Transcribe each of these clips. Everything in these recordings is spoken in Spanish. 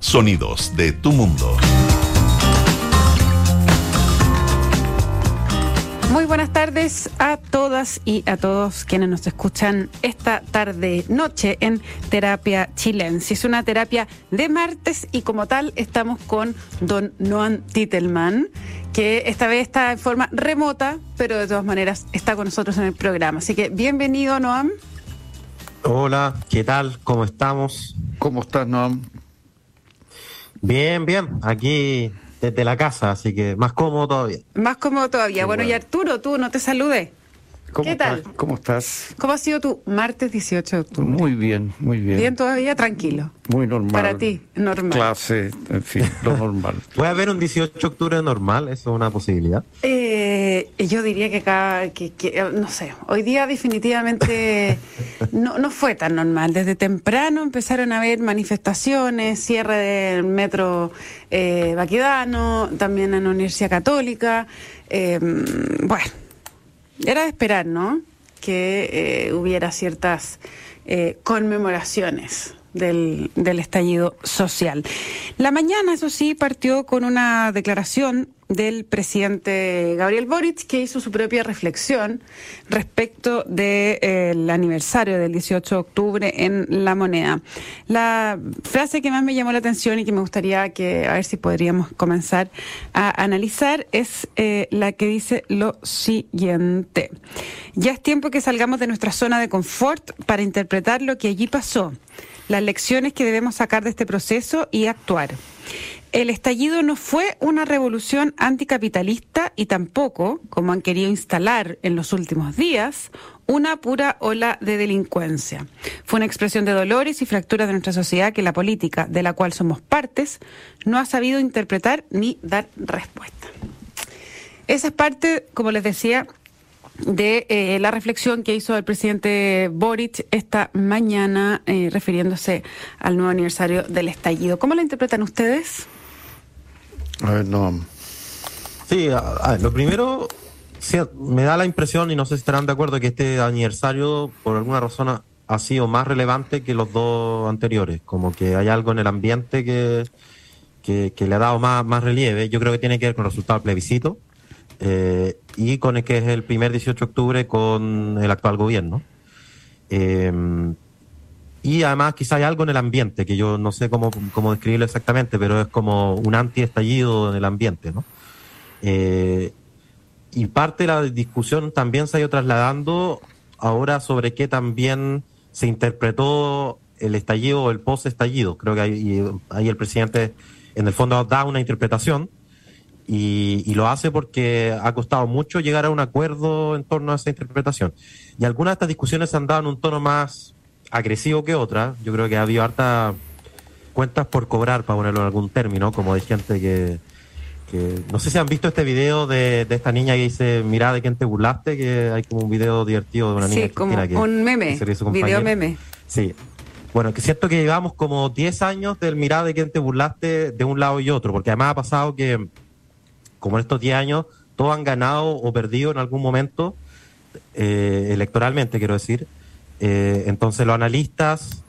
Sonidos de tu mundo. Muy buenas tardes a todas y a todos quienes nos escuchan esta tarde noche en Terapia Chilense. Es una terapia de martes y como tal estamos con don Noam Titelman, que esta vez está en forma remota, pero de todas maneras está con nosotros en el programa. Así que bienvenido Noam. Hola, ¿qué tal? ¿Cómo estamos? ¿Cómo estás, Noam? Bien, bien. Aquí desde la casa, así que más cómodo todavía. Más cómodo todavía. Bueno, y Arturo, tú no te saludé. ¿Cómo ¿Qué tal? estás? ¿Cómo estás? ¿Cómo ha sido tu martes 18 de octubre? Muy bien, muy bien. Bien todavía, tranquilo. Muy normal. Para ti, normal. Clase, en fin, lo normal. ¿Puede haber un 18 de octubre normal? ¿Eso es una posibilidad? Eh, yo diría que cada, que, que, no sé, hoy día definitivamente no, no fue tan normal. Desde temprano empezaron a haber manifestaciones, cierre del metro eh, Baquedano, también en la Universidad Católica. Eh, bueno, era de esperar, ¿no? Que eh, hubiera ciertas eh, conmemoraciones del, del estallido social. La mañana, eso sí, partió con una declaración del presidente Gabriel Boric, que hizo su propia reflexión respecto del aniversario del 18 de octubre en La Moneda. La frase que más me llamó la atención y que me gustaría que, a ver si podríamos comenzar a analizar, es eh, la que dice lo siguiente. Ya es tiempo que salgamos de nuestra zona de confort para interpretar lo que allí pasó, las lecciones que debemos sacar de este proceso y actuar. El estallido no fue una revolución anticapitalista y tampoco, como han querido instalar en los últimos días, una pura ola de delincuencia. Fue una expresión de dolores y fracturas de nuestra sociedad que la política, de la cual somos partes, no ha sabido interpretar ni dar respuesta. Esa es parte, como les decía, de eh, la reflexión que hizo el presidente Boric esta mañana eh, refiriéndose al nuevo aniversario del estallido. ¿Cómo lo interpretan ustedes? A ver, Noam. Sí, a, ver, lo primero, me da la impresión, y no sé si estarán de acuerdo, que este aniversario, por alguna razón, ha, sido más relevante que los dos anteriores. Como que hay algo en el ambiente que, que, que le ha dado más, más relieve. Yo creo que tiene que ver con el resultado del plebiscito. eh, y con el que es el primer 18 de octubre con el actual gobierno. Eh, y además quizá hay algo en el ambiente, que yo no sé cómo, cómo describirlo exactamente, pero es como un anti-estallido en el ambiente, ¿no? Eh, y parte de la discusión también se ha ido trasladando ahora sobre qué también se interpretó el estallido o el post-estallido. Creo que ahí, ahí el presidente en el fondo da una interpretación y, y, lo hace porque ha costado mucho llegar a un acuerdo en torno a esa interpretación. Y algunas de estas discusiones se han dado en un tono más agresivo que otras. Yo creo que ha habido harta cuentas por cobrar, para ponerlo en algún término, como de gente que, que... no sé si han visto este video de, de, esta niña que dice, mira de quién te burlaste, que hay como un video divertido de una niña sí, como que, un meme, video meme. Sí. Bueno, que es cierto que llevamos como 10 años del mirar de quién te burlaste de un lado y otro, porque además ha pasado que, como en estos 10 años, todos han ganado o perdido en algún momento, eh, electoralmente quiero decir. Eh, entonces los analistas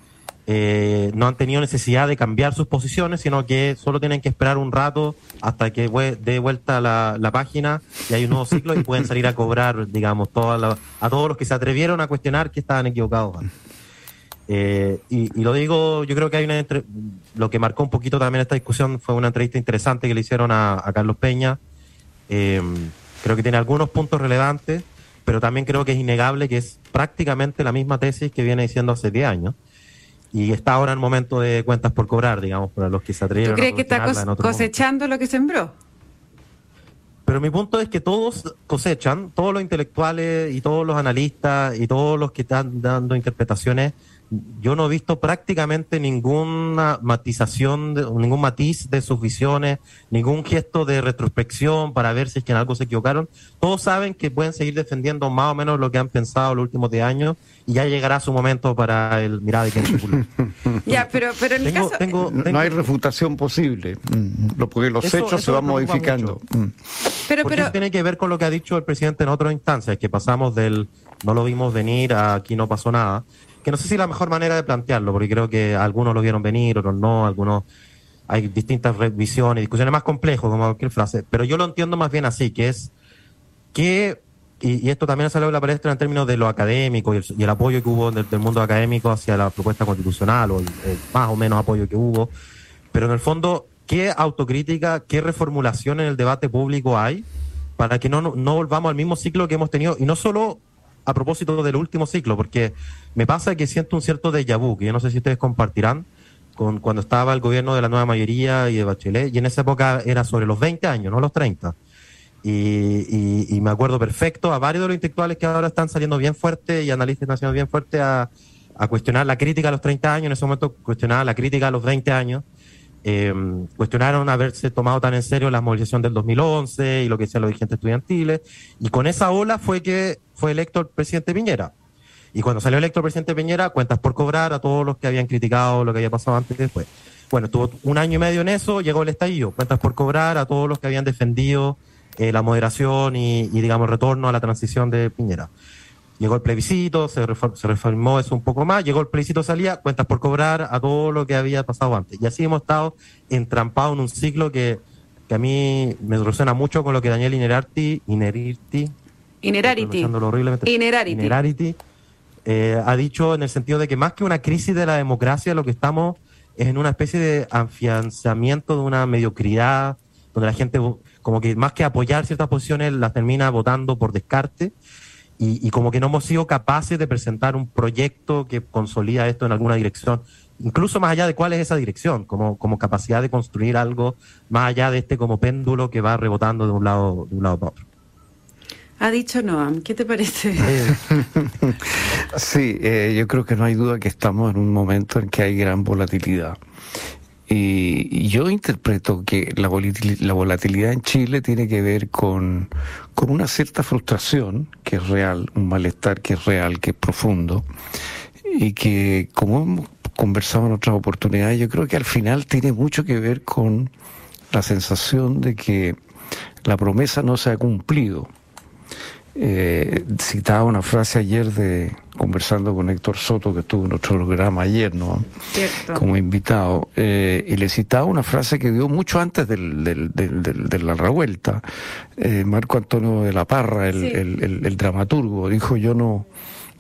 eh, no han tenido necesidad de cambiar sus posiciones, sino que solo tienen que esperar un rato hasta que dé vuelta la, la, página y hay un nuevo ciclo y pueden salir a cobrar, digamos, la, a todos los que se atrevieron a cuestionar que estaban equivocados. Eh, y, y, lo digo, yo creo que hay una entre... lo que marcó un poquito también esta discusión fue una entrevista interesante que le hicieron a, a Carlos Peña. Eh, creo que tiene algunos puntos relevantes, pero también creo que es innegable que es prácticamente la misma tesis que viene diciendo hace 10 años. Y está ahora el momento de cuentas por cobrar, digamos, para los que se atrevieron. ¿Tú crees que está cos cosechando momento. lo que sembró? Pero mi punto es que todos cosechan, todos los intelectuales y todos los analistas y todos los que están dando interpretaciones yo no he visto prácticamente ninguna matización, de, ningún matiz de sus visiones, ningún gesto de retrospección para ver si es que en algo se equivocaron. Todos saben que pueden seguir defendiendo más o menos lo que han pensado los últimos 10 años y ya llegará su momento para el mirar de quién Ya, pero, pero en tengo, el caso... tengo, tengo, no hay refutación posible, porque los eso, hechos eso se van modificando. Pero, Porque pero... tiene que ver con lo que ha dicho el presidente en otras instancias, que pasamos del no lo vimos venir a aquí no pasó nada que no sé si la mejor manera de plantearlo, porque creo que algunos lo vieron venir, otros no, algunos hay distintas revisiones, discusiones más complejas, como cualquier frase, pero yo lo entiendo más bien así, que es que, y, esto también ha salido de la palestra en términos de lo académico y el, apoyo que hubo del, mundo académico hacia la propuesta constitucional, o el, más o menos apoyo que hubo, pero en el fondo, ¿qué autocrítica, qué reformulación en el debate público hay para que no, no volvamos al mismo ciclo que hemos tenido? Y no solo a propósito del último ciclo, porque me pasa que siento un cierto déjà vu, que yo no sé si ustedes compartirán, con cuando estaba el gobierno de la nueva mayoría y de Bachelet, y en esa época era sobre los 20 años, no los 30. Y, me acuerdo perfecto a varios de los intelectuales que ahora están saliendo bien fuerte y analistas están saliendo bien fuerte a, cuestionar la crítica a los 30 años, en ese momento cuestionaban la crítica a los 20 años, eh, cuestionaron haberse tomado tan en serio la movilización del 2011 y lo que decían los dirigentes estudiantiles, y con esa ola fue que fue electo el presidente Piñera. Y cuando salió electo el presidente Piñera, cuentas por cobrar a todos los que habían criticado lo que había pasado antes y después. Bueno, estuvo un año y medio en eso, llegó el estallido, cuentas por cobrar a todos los que habían defendido eh, la moderación y, digamos, el retorno a la transición de Piñera. Llegó el plebiscito, se, se reformó eso un poco más, llegó el plebiscito, salía, cuentas por cobrar a todo lo que había pasado antes. Y así hemos estado entrampados en un ciclo que, que a mí me resuena mucho con lo que Daniel Inerarti, Inerirti, Inerarity. Inerarity. Eh, ha dicho en el sentido de que más que una crisis de la democracia, lo que estamos es en una especie de afianzamiento de una mediocridad, donde la gente, como que más que apoyar ciertas posiciones, las termina votando por descarte. Y, como que no hemos sido capaces de presentar un proyecto que consolida esto en alguna dirección, incluso más allá de cuál es esa dirección, como, como capacidad de construir algo más allá de este como péndulo que va rebotando de un lado, de un lado para otro. Ha dicho Noam, ¿qué te parece? Sí, eh, yo creo que no hay duda que estamos en un momento en que hay gran volatilidad. Y yo interpreto que la volatilidad en Chile tiene que ver con, con una cierta frustración, que es real, un malestar que es real, que es profundo, y que, como hemos conversado en otras oportunidades, yo creo que al final tiene mucho que ver con la sensación de que la promesa no se ha cumplido eh, citaba una frase ayer de conversando con Héctor Soto, que estuvo en nuestro programa ayer, ¿no? Como invitado, eh, y le citaba una frase que dio mucho antes del, del, de la revuelta. Eh, Marco Antonio de la Parra, el, el dramaturgo, dijo: Yo no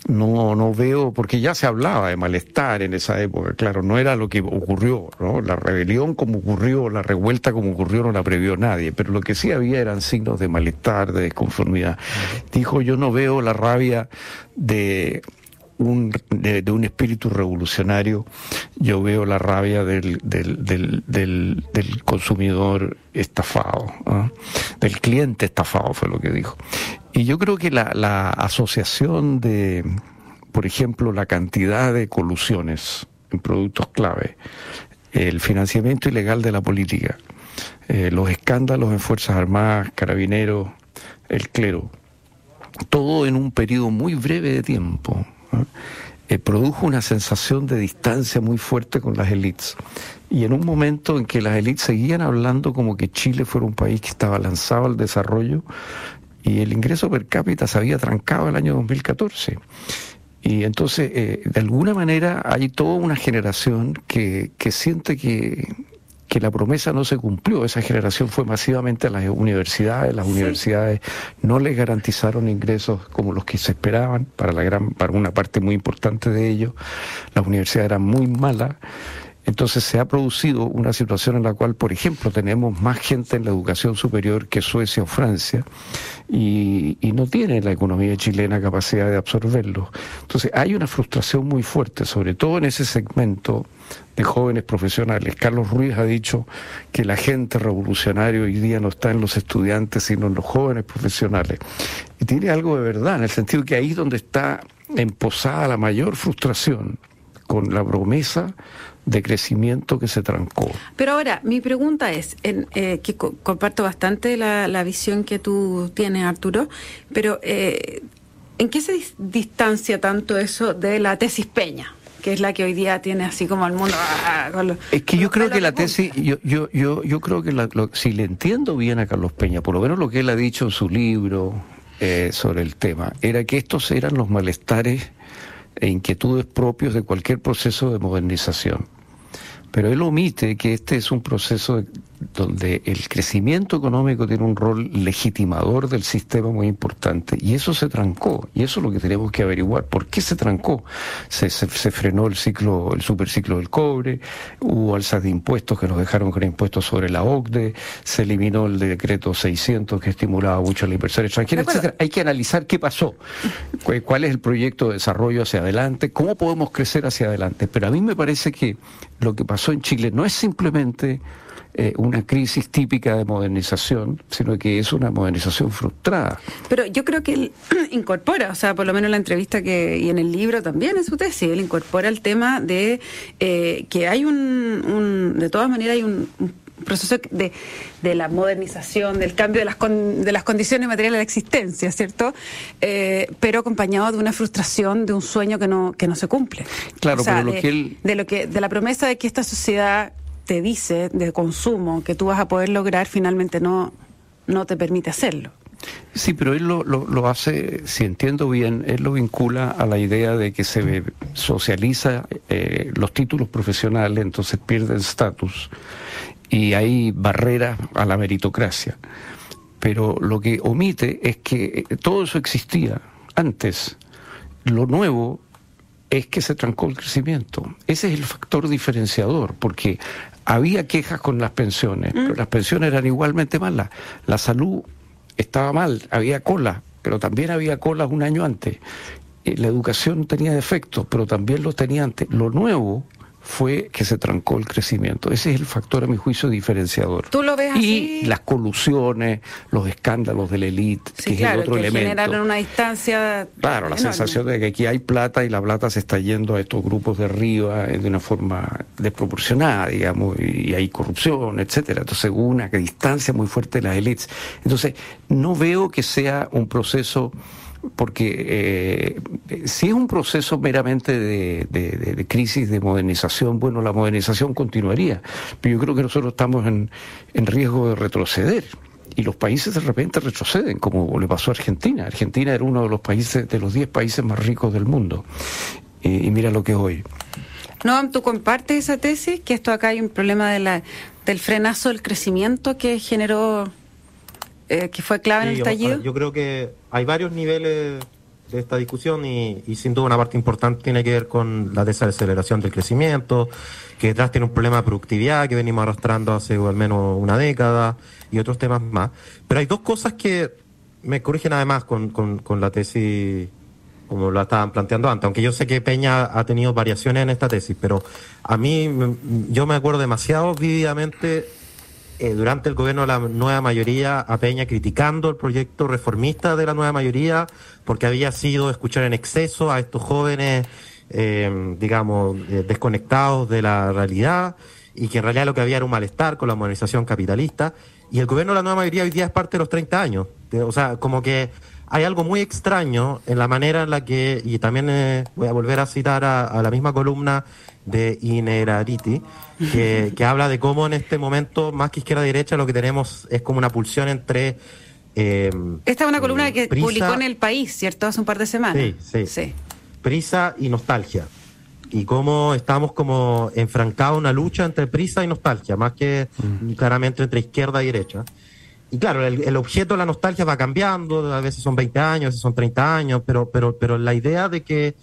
no, no veo, porque ya se hablaba de malestar en esa época, claro, no era lo que ocurrió, ¿no? La rebelión como ocurrió, la revuelta como ocurrió, no la previó nadie, pero lo que sí había eran signos de malestar, de desconformidad. Dijo, yo no veo la rabia de un, de, un espíritu revolucionario, yo veo la rabia del, del, del, del, consumidor estafado, ¿ah? del cliente estafado, fue lo que dijo. Y yo creo que la, asociación de, por ejemplo, la cantidad de colusiones en productos clave, el financiamiento ilegal de la política, eh, los escándalos en Fuerzas Armadas, Carabineros, el clero, todo en un periodo muy breve de tiempo, eh, produjo una sensación de distancia muy fuerte con las élites. Y en un momento en que las élites seguían hablando como que Chile fuera un país que estaba lanzado al desarrollo y el ingreso per cápita se había trancado el año 2014. Y entonces, eh, de alguna manera, hay toda una generación que, que siente que, que la promesa no se cumplió. Esa generación fue masivamente a las universidades, las universidades no les garantizaron ingresos como los que se esperaban para la gran, para una parte muy importante de ellos. Las universidades eran muy malas. Entonces se ha producido una situación en la cual, por ejemplo, tenemos más gente en la educación superior que Suecia o Francia y, no tiene la economía chilena capacidad de absorberlo. Entonces hay una frustración muy fuerte, sobre todo en ese segmento de jóvenes profesionales. Carlos Ruiz ha dicho que la gente revolucionaria hoy día no está en los estudiantes, sino en los jóvenes profesionales. Y tiene algo de verdad, en el sentido que ahí es donde está emposada la mayor frustración con la promesa de crecimiento que se trancó. Pero ahora, mi pregunta es, en, eh, que comparto bastante la, visión que tú tienes, Arturo, pero eh, ¿en qué se distancia tanto eso de la tesis Peña? que es la que hoy día tiene así como al mundo. Ah, es que yo creo que la tesis, yo, yo, yo, yo creo que si le entiendo bien a Carlos Peña, por lo menos lo que él ha dicho en su libro eh, sobre el tema, era que estos eran los malestares e inquietudes propios de cualquier proceso de modernización. Pero él omite que este es un proceso donde el crecimiento económico tiene un rol legitimador del sistema muy importante y eso se trancó y eso es lo que tenemos que averiguar. ¿Por qué se trancó? Se, se, frenó el ciclo, el superciclo del cobre, hubo alzas de impuestos que nos dejaron con impuestos sobre la OCDE, se eliminó el decreto 600 que estimulaba mucho la inversión extranjera, etcétera. Hay que analizar qué pasó, cuál es el proyecto de desarrollo hacia adelante, cómo podemos crecer hacia adelante. Pero a mí me parece que lo que pasó en Chile no es simplemente eh, una crisis típica de modernización, sino que es una modernización frustrada. Pero yo creo que él incorpora, o sea, por lo menos en la entrevista que y en el libro también en su tesis, él incorpora el tema de eh, que hay un, de todas maneras hay un, proceso de, de, la modernización, del cambio de las, de las condiciones materiales de la existencia, ¿cierto? Eh, pero acompañado de una frustración, de un sueño que no, que no se cumple. Claro, pero lo de, que él... de lo que de la promesa de que esta sociedad te dice de consumo que tú vas a poder lograr, finalmente no, no te permite hacerlo. Sí, pero él lo, lo, hace, si entiendo bien, él lo vincula a la idea de que se socializa eh, los títulos profesionales, entonces pierden estatus y hay barreras a la meritocracia. Pero lo que omite es que todo eso existía antes. Lo nuevo es que se trancó el crecimiento. Ese es el factor diferenciador, porque había quejas con las pensiones, pero mm. las pensiones eran igualmente malas. La salud estaba mal, había cola, pero también había colas un año antes. Eh, la educación tenía defectos, pero también lo tenía antes. Lo nuevo fue que se trancó el crecimiento. Ese es el factor, a mi juicio, diferenciador. ¿Tú lo ves así? Y las colusiones, los escándalos de la élite, que es el otro que elemento. generaron una distancia. Claro, la sensación de que aquí hay plata y la plata se está yendo a estos grupos de arriba de una forma desproporcionada, digamos, y hay corrupción, etcétera. Entonces hubo una distancia muy fuerte de las élites. Entonces, no veo que sea un proceso porque eh, si es un proceso meramente de, crisis, de modernización, bueno, la modernización continuaría, pero yo creo que nosotros estamos en, riesgo de retroceder. Y los países de repente retroceden, como le pasó a Argentina. Argentina era uno de los países, de los 10 países más ricos del mundo. y mira lo que es hoy. No, ¿tú compartes esa tesis? Que esto acá hay un problema de la, del frenazo del crecimiento que generó eh, que fue clave en el estallido? Yo creo que hay varios niveles de esta discusión y, sin duda una parte importante tiene que ver con la desaceleración del crecimiento, que detrás tiene un problema de productividad que venimos arrastrando hace al menos una década y otros temas más. Pero hay dos cosas que me corrigen además con, con, la tesis como lo estaban planteando antes, aunque yo sé que Peña ha tenido variaciones en esta tesis, pero a mí yo me acuerdo demasiado vívidamente eh, durante el gobierno de la nueva mayoría a Peña criticando el proyecto reformista de la nueva mayoría porque había sido escuchar en exceso a estos jóvenes, eh, digamos, eh, desconectados de la realidad y que en realidad lo que había era un malestar con la modernización capitalista. Y el gobierno de la nueva mayoría hoy día es parte de los 30 años. o sea, como que hay algo muy extraño en la manera en la que, y también voy a volver a citar a la misma columna de Inerarity, que, que, habla de cómo en este momento, más que izquierda-derecha, lo que tenemos es como una pulsión entre... Eh, Esta es una columna que publicó en El País, ¿cierto? Hace un par de semanas. Sí, sí. Prisa y nostalgia. Y cómo estamos como enfrancados una lucha entre prisa y nostalgia, más que mm. claramente entre izquierda y derecha. Y claro, el, objeto de la nostalgia va cambiando, a veces son 20 años, a veces son 30 años, pero, pero, pero la idea de que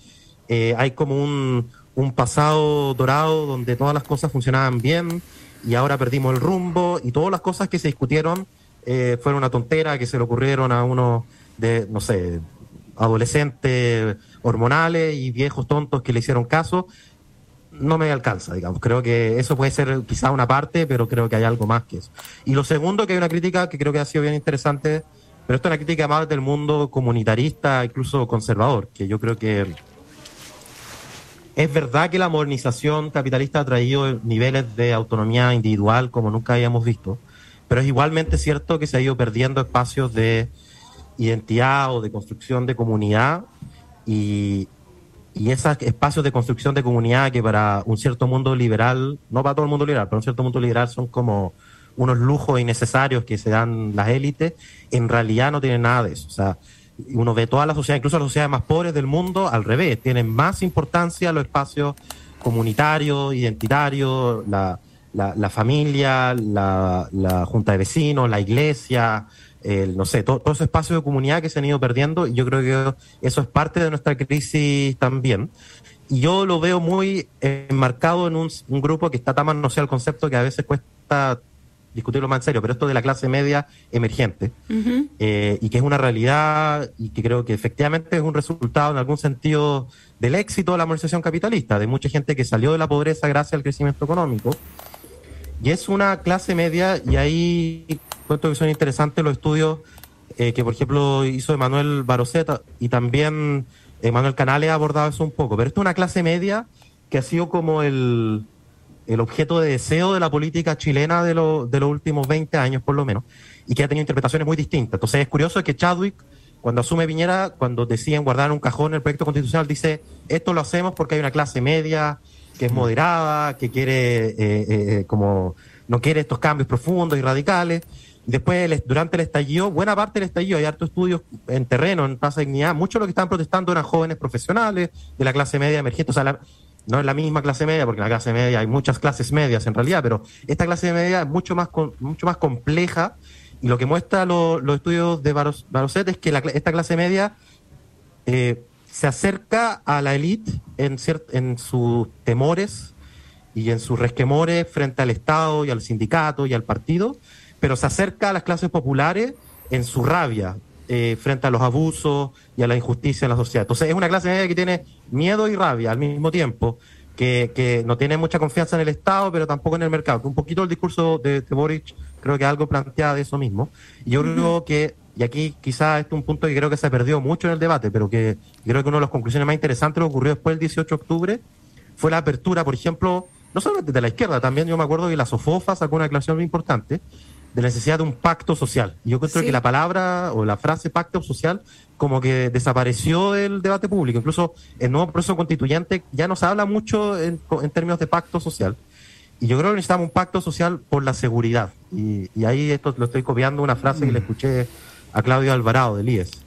eh, hay como un, un pasado dorado donde todas las cosas funcionaban bien y ahora perdimos el rumbo y todas las cosas que se discutieron eh, fueron una tontera que se le ocurrieron a unos de, no sé, adolescentes hormonales y viejos tontos que le hicieron caso, no me alcanza, digamos. Creo que eso puede ser quizá una parte, pero creo que hay algo más que eso. Y lo segundo, que hay una crítica que creo que ha sido bien interesante, pero esto es una crítica más del mundo comunitarista, incluso conservador, que yo creo que es verdad que la modernización capitalista ha traído niveles de autonomía individual como nunca habíamos visto, pero es igualmente cierto que se ha ido perdiendo espacios de identidad o de construcción de comunidad y, esos espacios de construcción de comunidad que para un cierto mundo liberal, no para todo el mundo liberal, pero un cierto mundo liberal son como unos lujos innecesarios que se dan las élites, en realidad no tienen nada de eso. O sea, uno ve toda la sociedad, incluso las sociedades más pobres del mundo, al revés, tienen más importancia los espacios comunitario, identitario, la, la, familia, la, la, junta de vecinos, la iglesia, el, no sé, todo, todo ese espacio de comunidad que se han ido perdiendo y yo creo que eso es parte de nuestra crisis también. Y yo lo veo muy enmarcado en un, un grupo que está tan manoseado el concepto que a veces cuesta discutirlo más en serio, pero esto de la clase media emergente, eh, y que es una realidad y que creo que efectivamente es un resultado en algún sentido del éxito de la modernización capitalista, de mucha gente que salió de la pobreza gracias al crecimiento económico. Y es una clase media, y ahí cuento que son interesantes los estudios eh, que, por ejemplo, hizo Emanuel Baroceta y también Emanuel Canales ha abordado eso un poco, pero esto es una clase media que ha sido como el, el objeto de deseo de la política chilena de, de los últimos 20 años, por lo menos, y que ha tenido interpretaciones muy distintas. Entonces es curioso que Chadwick, cuando asume Viñera, cuando deciden guardar un cajón el proyecto constitucional, dice, esto lo hacemos porque hay una clase media que es moderada, que quiere, eh, eh, eh, como, no quiere estos cambios profundos y radicales. Después, durante el estallido, buena parte del estallido, hay hartos estudios en terreno, en de dignidad, muchos de los que estaban protestando eran jóvenes profesionales de la clase media emergente. O sea, la, no es la misma clase media, porque en la clase media hay muchas clases medias en realidad, pero esta clase media es mucho más, mucho más compleja y lo que muestra los estudios de Barocet es que esta clase media eh, se acerca a la élite en, en sus temores y en sus resquemores frente al Estado y al sindicato y al partido, pero se acerca a las clases populares en su rabia, eh, frente a los abusos y a la injusticia en la sociedad. Entonces es una clase media que tiene miedo y rabia al mismo tiempo, que, que no tiene mucha confianza en el Estado, pero tampoco en el mercado. un poquito el discurso de, de Boric creo que algo plantea de eso mismo. Y yo creo que, y aquí quizás este es un punto que creo que se perdió mucho en el debate, pero que creo que una de las conclusiones más interesantes lo ocurrió después del 18 de octubre, fue la apertura, por ejemplo, no solamente de la izquierda, también yo me acuerdo que la SOFOFA sacó una declaración muy importante, de la necesidad de un pacto social. yo creo que la palabra o la frase pacto social como que desapareció del debate público. Incluso el nuevo proceso constituyente ya no se habla mucho en, términos de pacto social. Y yo creo que necesitamos un pacto social por la seguridad. Y, ahí esto lo estoy copiando una frase que le mm. escuché a Claudio Alvarado del IES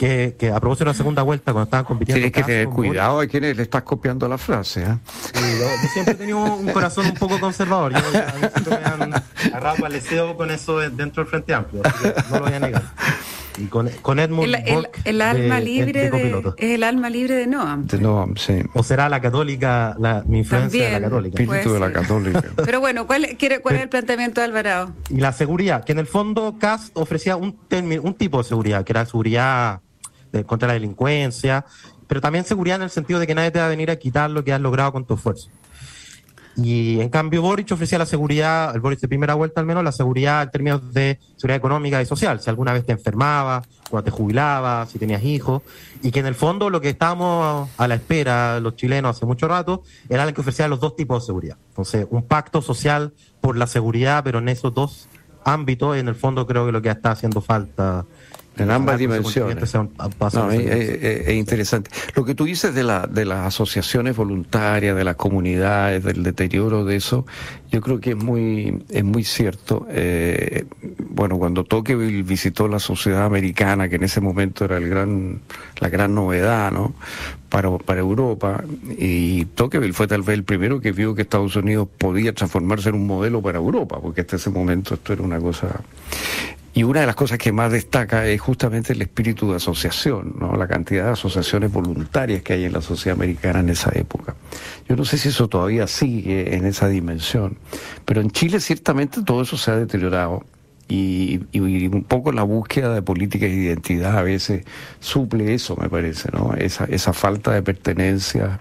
que, que a propósito de la segunda vuelta, cuando estaban compitiendo. Tienes que tener cuidado a quienes le estás copiando la frase. ¿eh? yo, siempre he tenido un corazón un poco conservador. Yo, a mí siempre me han agarrado con eso dentro del Frente Amplio, no lo voy a negar. Y con, con Edmund el, el, alma libre de, es el alma libre de Noam. De Noam, sí. O será la católica, la, mi influencia de la católica. Espíritu de la católica. Pero bueno, ¿cuál, cuál es el planteamiento de Alvarado? Y la seguridad, que en el fondo Cast ofrecía un, un tipo de seguridad, que era seguridad contra la delincuencia, pero también seguridad en el sentido de que nadie te va a venir a quitar lo que has logrado con tu esfuerzo. Y en cambio Boric ofrecía la seguridad, el Boric de primera vuelta al menos, la seguridad en términos de seguridad económica y social, si alguna vez te enfermabas, cuando te jubilabas, si tenías hijos, y que en el fondo lo que estábamos a la espera los chilenos hace mucho rato era el que ofrecía los dos tipos de seguridad. Entonces, un pacto social por la seguridad, pero en esos dos ámbitos, en el fondo creo que lo que está haciendo falta en ambas dimensiones. es, interesante. Lo que tú dices de, la, de las asociaciones voluntarias, de las comunidades, del deterioro de eso, yo creo que es muy, es muy cierto. Eh, bueno, cuando Tocqueville visitó la sociedad americana, que en ese momento era el gran, la gran novedad, ¿no? Para, para Europa, y Tocqueville fue tal vez el primero que vio que Estados Unidos podía transformarse en un modelo para Europa, porque hasta ese momento esto era una cosa y una de las cosas que más destaca es justamente el espíritu de asociación, ¿no? la cantidad de asociaciones voluntarias que hay en la sociedad americana en esa época. Yo no sé si eso todavía sigue en esa dimensión, pero en Chile ciertamente todo eso se ha deteriorado y, un poco la búsqueda de políticas de identidad a veces suple eso, me parece, ¿no? esa, esa falta de pertenencia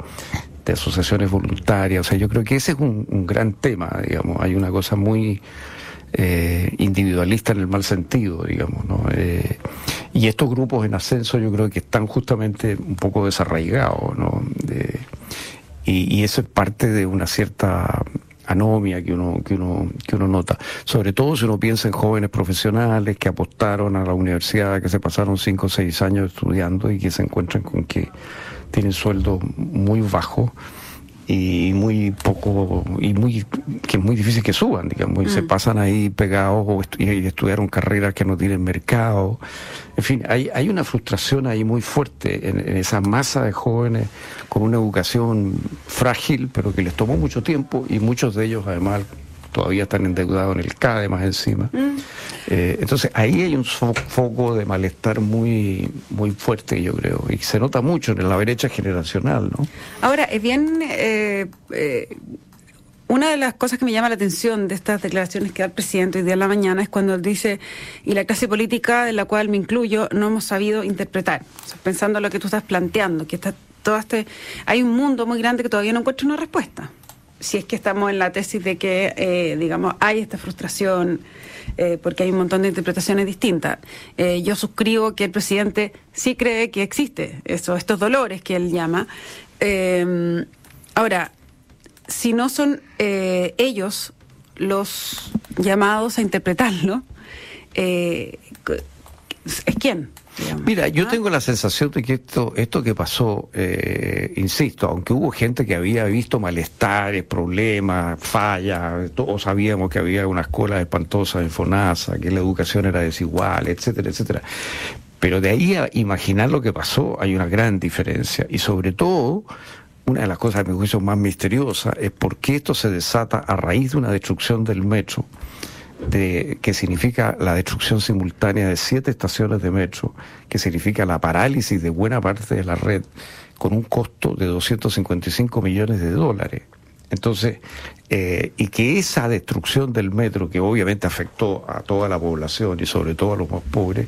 de asociaciones voluntarias. O sea, yo creo que ese es un, un gran tema, digamos. Hay una cosa muy eh, individualista en el mal sentido, digamos. ¿no? Eh, y estos grupos en ascenso yo creo que están justamente un poco desarraigados, ¿no? y, eso es parte de una cierta anomia que uno, que uno, que uno nota. Sobre todo si uno piensa en jóvenes profesionales que apostaron a la universidad, que se pasaron cinco o seis años estudiando y que se encuentran con que tienen sueldos muy bajos y muy poco y muy que es muy difícil que suban digamos y se pasan ahí pegados o estu- y estudiaron carreras que no tienen mercado. En fin hay hay una frustración ahí muy fuerte en, en esa masa de jóvenes con una educación frágil pero que les tomó mucho tiempo y muchos de ellos además todavía están endeudados en el CADE más encima. Eh, entonces ahí hay un fo- foco de malestar muy, muy fuerte, yo creo, y se nota mucho en la brecha generacional, ¿no? Ahora, es bien. eh, eh, una de las cosas que me llama la atención de estas declaraciones que da el presidente hoy día en la mañana es cuando él dice, y la clase política, en la cual me incluyo, no hemos sabido interpretar. O sea, pensando en lo que tú estás planteando, que está todo este. Hay un mundo muy grande que todavía no encuentra una respuesta. Si es que estamos en la tesis de que, eh, digamos, hay esta frustración, eh, porque hay un montón de interpretaciones distintas. Eh, yo suscribo que el presidente sí cree que existe eso, estos dolores que él llama. Ahora, si no son ellos los llamados a interpretarlo, ¿es quién? digamos? Mira, yo ¿Ah? tengo la sensación de que esto, esto que pasó, eh, insisto, aunque hubo gente que había visto malestares, problemas, fallas, todos sabíamos que había una escuela espantosa en FONASA, que la educación era desigual, etcétera, etcétera. Pero de ahí a imaginar lo que pasó hay una gran diferencia. Y sobre todo, una de las cosas, a mi juicio, más misteriosas es por qué esto se desata a raíz de una destrucción del metro de, que significa la destrucción simultánea de siete estaciones de metro, que significa la parálisis de buena parte de la red, con un costo de 255 millones de dólares. Entonces, eh, y que esa destrucción del metro, que obviamente afectó a toda la población y sobre todo a los más pobres,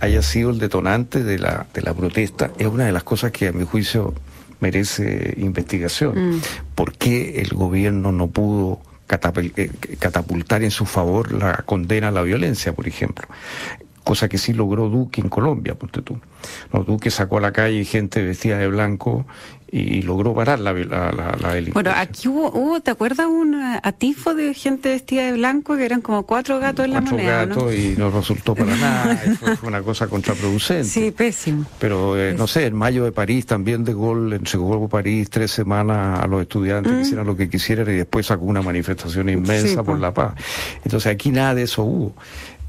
haya sido el detonante de la, de la protesta, es una de las cosas que a mi juicio merece investigación. ¿Por qué el gobierno no pudo catapultar en su favor la condena a la violencia, por ejemplo? Cosa que sí logró Duque en Colombia, ponte tú. No, Duque sacó a la calle gente vestida de blanco y logró parar la, la, la, la delincuencia. Bueno, aquí hubo, hubo, ¿te acuerdas? Un atifo de gente vestida de blanco que eran como cuatro gatos en la Cuatro moneda, ¿no? gatos y no resultó para nada. y fue, una cosa contraproducente. Sí, pésimo. Pero eh, no sé, en mayo de París también de Gaulle entregó París tres semanas a los estudiantes que hicieran lo que quisieran y después sacó una manifestación inmensa Mm. Sí, por po. la paz. Entonces aquí nada de eso hubo.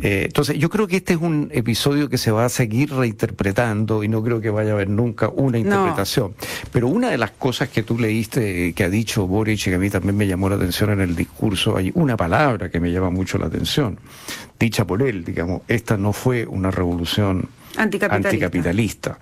Eh, entonces yo creo que este es un episodio que se va a seguir reinterpretando y no creo que vaya a haber nunca una interpretación. Pero una de las cosas que tú leíste que ha dicho Boric y que a mí también me llamó la atención en el discurso, hay una palabra que me llama mucho la atención, dicha por él, digamos, esta no fue una revolución Anticapitalista. anticapitalista.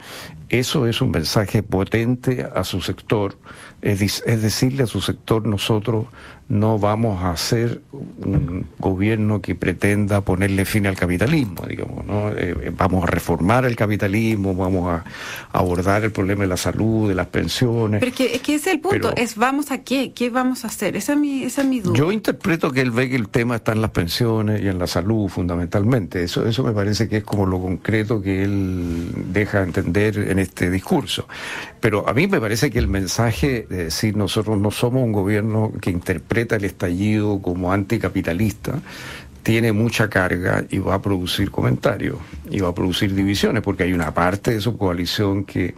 Eso es un mensaje potente a su sector, es decirle a su sector, nosotros no vamos a hacer un gobierno que pretenda ponerle fin al capitalismo, digamos, ¿no? Eh, eh, vamos a reformar el capitalismo, vamos a abordar el problema de la salud, de las pensiones. Pero es que, es que ese es el punto, Pero- es vamos a qué, qué vamos a hacer, esa es mi, esa es mi duda. Yo interpreto que él ve que el tema está en las pensiones y en la salud fundamentalmente. Eso, eso me parece que es como lo concreto que él deja entender en este discurso. Pero a mí me parece que el mensaje de decir nosotros no somos un gobierno que interpreta el estallido como anticapitalista tiene mucha carga y va a producir comentarios y va a producir divisiones porque hay una parte de su coalición que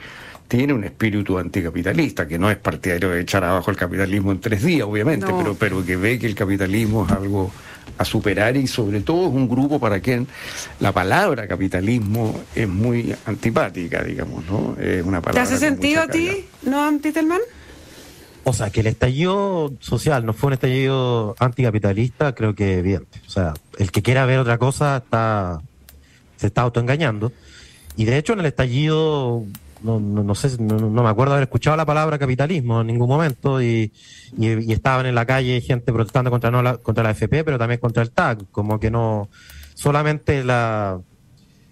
tiene un espíritu anticapitalista, que no es partidario de echar abajo el capitalismo en tres días, obviamente, No. pero, pero que ve que el capitalismo es algo a superar y sobre todo es un grupo para quien la palabra capitalismo es muy antipática, digamos, ¿no? Es una ¿Te palabra hace con sentido a ti, no, Titelman? O sea, que el estallido social no fue un estallido anticapitalista, creo que evidente. O sea, el que quiera ver otra cosa está se está autoengañando. Y de hecho en el estallido, no, no, no sé, no, no me acuerdo haber escuchado la palabra capitalismo en ningún momento y, y, estaban en la calle gente protestando contra, no la, contra la FP, pero también contra el TAC. Como que no, solamente la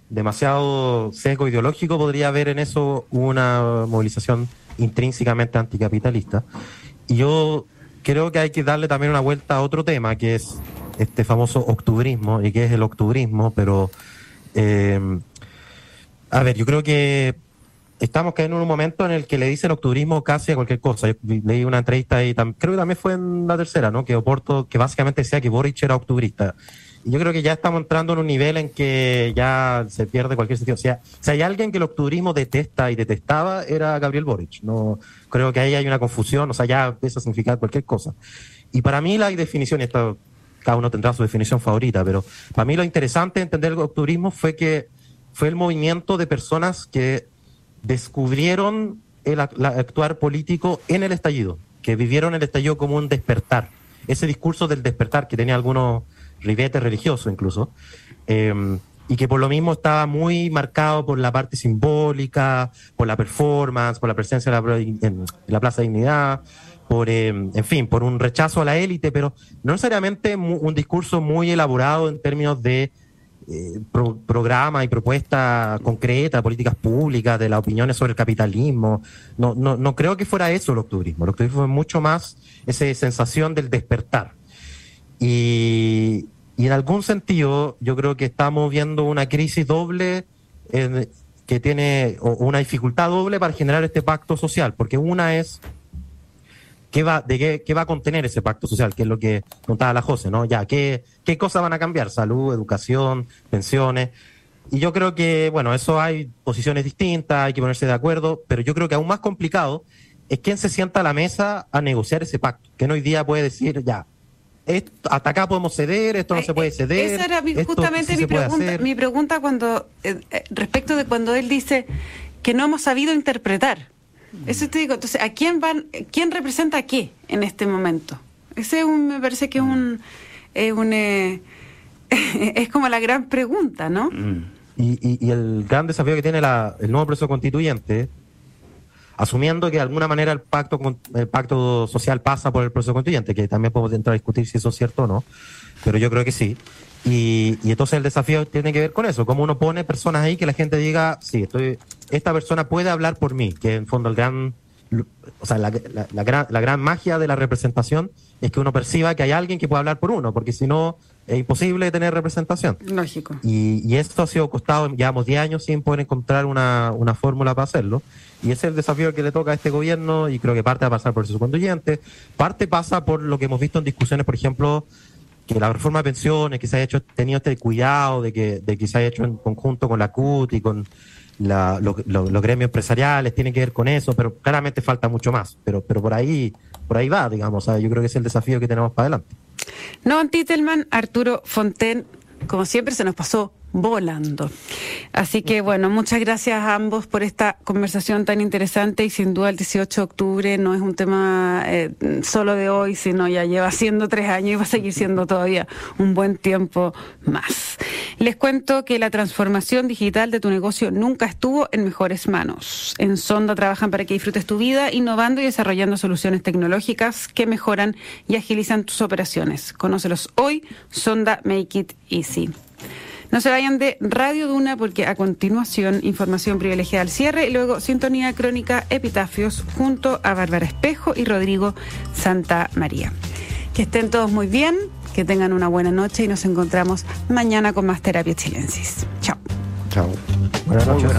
demasiado sesgo ideológico podría haber en eso una movilización intrínsecamente anticapitalista. Y yo creo que hay que darle también una vuelta a otro tema, que es este famoso octubrismo, y que es el octubrismo, pero eh, a ver, yo creo que estamos cayendo en un momento en el que le dicen octubrismo casi a cualquier cosa. Yo leí una entrevista y creo que también fue en la tercera, ¿no? Que Oporto, que básicamente decía que Boric era octubrista. Yo creo que ya estamos entrando en un nivel en que ya se pierde cualquier sentido. O sea, si hay alguien que el octubrismo detesta y detestaba, era Gabriel Boric. No, creo que ahí hay una confusión, o sea, ya empieza a significar cualquier cosa. Y para mí la definición, y esto cada uno tendrá su definición favorita, pero para mí lo interesante de entender el octubrismo fue que fue el movimiento de personas que descubrieron el actuar político en el estallido, que vivieron el estallido como un despertar. Ese discurso del despertar que tenía algunos ribetes religiosos incluso, em, y que por lo mismo estaba muy marcado por la parte simbólica, por la performance, por la presencia en la, Plaza de Dignidad, por, em, en fin, por un rechazo a la élite, pero no necesariamente un discurso muy elaborado en términos de eh, programa y propuesta concreta, políticas públicas, de las opiniones sobre el capitalismo. No, no, no creo que fuera eso el octubrismo. El octubrismo es mucho más esa sensación del despertar. Y, y en algún sentido, yo creo que estamos viendo una crisis doble que tiene, una dificultad doble para generar este pacto social, porque una es ¿Qué va, de qué, va a contener ese pacto social? Que es lo que contaba la José, ¿no? Ya, ¿qué, ¿qué cosas van a cambiar? Salud, educación, pensiones. Y yo creo que, bueno, eso hay posiciones distintas, hay que ponerse de acuerdo, pero yo creo que aún más complicado es quién se sienta a la mesa a negociar ese pacto. Que hoy día puede decir, ya, hasta acá podemos ceder, esto no se puede ceder. Esa era justamente mi, pregunta, mi pregunta cuando eh, eh, respecto de cuando él dice que no hemos sabido interpretar. Eso te digo, entonces, ¿a quién van, quién representa a qué en este momento? Ese me parece que es un, es un, eh, es como la gran pregunta, ¿no? Mm. Y, el gran desafío que tiene el nuevo proceso constituyente, asumiendo que de alguna manera el pacto, el pacto social pasa por el proceso constituyente, que también podemos entrar a discutir si eso es cierto o no, pero yo creo que sí. Y, y, entonces el desafío tiene que ver con eso, cómo uno pone personas ahí que la gente diga, sí, estoy, esta persona puede hablar por mí, que en fondo el gran, o sea, la, la, gran, la gran magia de la representación es que uno perciba que hay alguien que puede hablar por uno, porque si no es imposible tener representación. Lógico. Y, y esto ha sido costado, llevamos 10 años sin poder encontrar una, una fórmula para hacerlo. Y ese es el desafío que le toca a este gobierno y creo que parte va a pasar por su constituyente, parte pasa por lo que hemos visto en discusiones, por ejemplo, que la reforma de pensiones, que se haya hecho, tenido este cuidado de que, de que se haya hecho en conjunto con la CUT y con los gremios empresariales, tiene que ver con eso, pero claramente falta mucho más. Pero, pero por ahí, por ahí va, digamos, yo creo que es el desafío que tenemos para adelante. No, Titelman, Arturo Fonten, como siempre se nos pasó volando. Así que bueno, muchas gracias a ambos por esta conversación tan interesante y sin duda el 18 de octubre no es un tema eh, solo de hoy, sino ya lleva siendo tres años y va a seguir siendo todavía un buen tiempo más. Les cuento que la transformación digital de tu negocio nunca estuvo en mejores manos. En Sonda trabajan para que disfrutes tu vida, innovando y desarrollando soluciones tecnológicas que mejoran y agilizan tus operaciones. Conócelos hoy, Sonda Make It Easy. No se vayan de Radio Duna porque a continuación información privilegiada al cierre y luego sintonía crónica Epitafios junto a Bárbara Espejo y Rodrigo Santa María. Que estén todos muy bien, que tengan una buena noche y nos encontramos mañana con más Terapia Chilensis. Chao. Chao. Buenas noches.